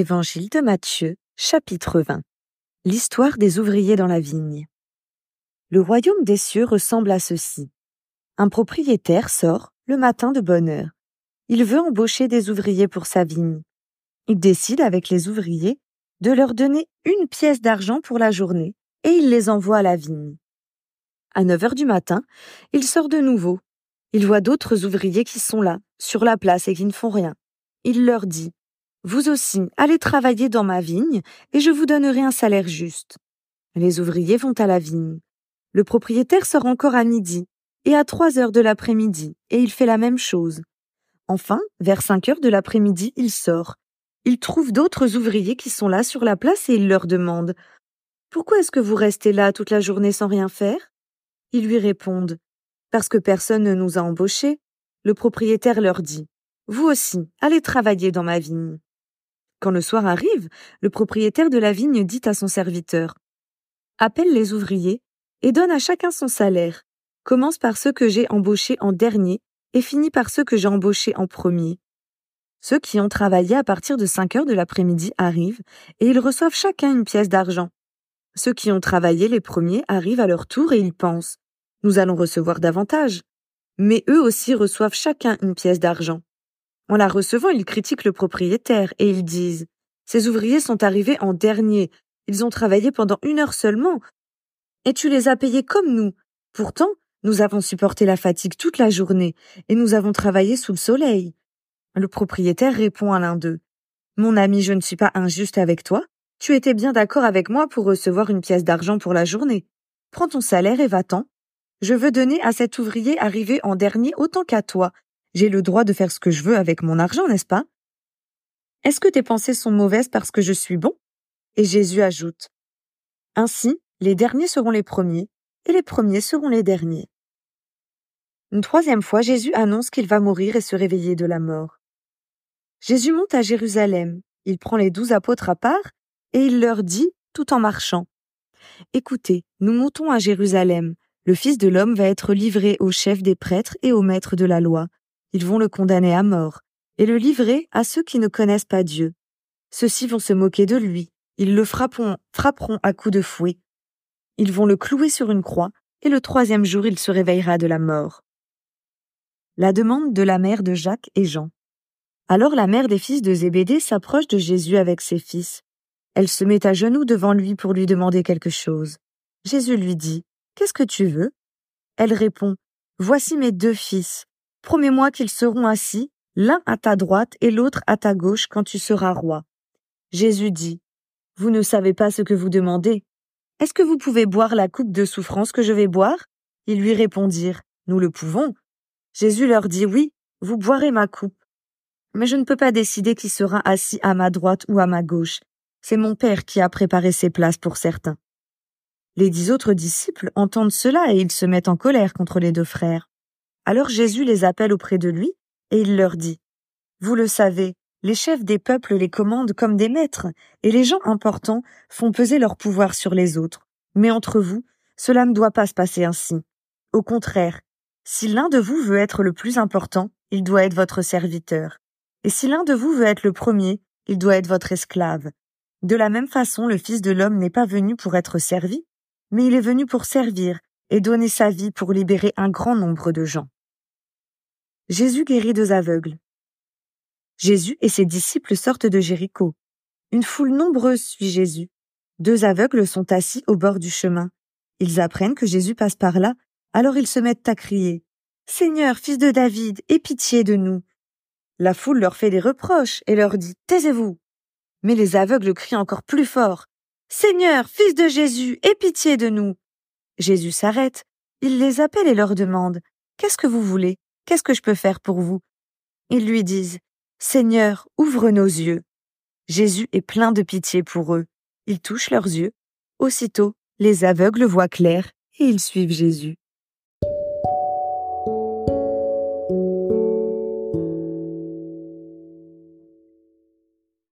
Évangile de Matthieu, chapitre 20. L'histoire des ouvriers dans la vigne. Le royaume des cieux ressemble à ceci. Un propriétaire sort, le matin de bonne heure. Il veut embaucher des ouvriers pour sa vigne. Il décide avec les ouvriers de leur donner une pièce d'argent pour la journée et il les envoie à la vigne. À 9 heures du matin, il sort de nouveau. Il voit d'autres ouvriers qui sont là, sur la place et qui ne font rien. Il leur dit vous aussi, allez travailler dans ma vigne, et je vous donnerai un salaire juste. Les ouvriers vont à la vigne. Le propriétaire sort encore à midi, et à trois heures de l'après-midi, et il fait la même chose. Enfin, vers cinq heures de l'après-midi, il sort. Il trouve d'autres ouvriers qui sont là sur la place et il leur demande Pourquoi est-ce que vous restez là toute la journée sans rien faire? Ils lui répondent Parce que personne ne nous a embauchés. Le propriétaire leur dit Vous aussi, allez travailler dans ma vigne. Quand le soir arrive, le propriétaire de la vigne dit à son serviteur Appelle les ouvriers et donne à chacun son salaire. Commence par ceux que j'ai embauchés en dernier et finis par ceux que j'ai embauchés en premier. Ceux qui ont travaillé à partir de 5 heures de l'après-midi arrivent et ils reçoivent chacun une pièce d'argent. Ceux qui ont travaillé les premiers arrivent à leur tour et ils pensent Nous allons recevoir davantage. Mais eux aussi reçoivent chacun une pièce d'argent. En la recevant, ils critiquent le propriétaire et ils disent Ces ouvriers sont arrivés en dernier. Ils ont travaillé pendant une heure seulement. Et tu les as payés comme nous. Pourtant, nous avons supporté la fatigue toute la journée et nous avons travaillé sous le soleil. Le propriétaire répond à l'un d'eux. Mon ami, je ne suis pas injuste avec toi. Tu étais bien d'accord avec moi pour recevoir une pièce d'argent pour la journée. Prends ton salaire et va-t'en. Je veux donner à cet ouvrier arrivé en dernier autant qu'à toi, j'ai le droit de faire ce que je veux avec mon argent, n'est-ce pas? Est-ce que tes pensées sont mauvaises parce que je suis bon? Et Jésus ajoute Ainsi, les derniers seront les premiers, et les premiers seront les derniers. Une troisième fois, Jésus annonce qu'il va mourir et se réveiller de la mort. Jésus monte à Jérusalem, il prend les douze apôtres à part, et il leur dit, tout en marchant, Écoutez, nous montons à Jérusalem, le Fils de l'homme va être livré aux chefs des prêtres et aux maîtres de la loi. Ils vont le condamner à mort et le livrer à ceux qui ne connaissent pas Dieu. Ceux-ci vont se moquer de lui, ils le frapperont, frapperont à coups de fouet. Ils vont le clouer sur une croix, et le troisième jour il se réveillera de la mort. La demande de la mère de Jacques et Jean. Alors la mère des fils de Zébédée s'approche de Jésus avec ses fils. Elle se met à genoux devant lui pour lui demander quelque chose. Jésus lui dit, Qu'est-ce que tu veux? Elle répond, Voici mes deux fils. Promets-moi qu'ils seront assis, l'un à ta droite et l'autre à ta gauche quand tu seras roi. Jésus dit, Vous ne savez pas ce que vous demandez. Est-ce que vous pouvez boire la coupe de souffrance que je vais boire? Ils lui répondirent, Nous le pouvons. Jésus leur dit, Oui, vous boirez ma coupe. Mais je ne peux pas décider qui sera assis à ma droite ou à ma gauche. C'est mon Père qui a préparé ces places pour certains. Les dix autres disciples entendent cela et ils se mettent en colère contre les deux frères. Alors Jésus les appelle auprès de lui, et il leur dit, Vous le savez, les chefs des peuples les commandent comme des maîtres, et les gens importants font peser leur pouvoir sur les autres. Mais entre vous, cela ne doit pas se passer ainsi. Au contraire, si l'un de vous veut être le plus important, il doit être votre serviteur. Et si l'un de vous veut être le premier, il doit être votre esclave. De la même façon, le Fils de l'homme n'est pas venu pour être servi, mais il est venu pour servir et donner sa vie pour libérer un grand nombre de gens. Jésus guérit deux aveugles. Jésus et ses disciples sortent de Jéricho. Une foule nombreuse suit Jésus. Deux aveugles sont assis au bord du chemin. Ils apprennent que Jésus passe par là, alors ils se mettent à crier. Seigneur, fils de David, aie pitié de nous. La foule leur fait des reproches et leur dit Taisez-vous. Mais les aveugles crient encore plus fort. Seigneur, fils de Jésus, aie pitié de nous. Jésus s'arrête, il les appelle et leur demande Qu'est-ce que vous voulez? Qu'est-ce que je peux faire pour vous? Ils lui disent Seigneur, ouvre nos yeux. Jésus est plein de pitié pour eux. Il touche leurs yeux. Aussitôt, les aveugles voient clair et ils suivent Jésus.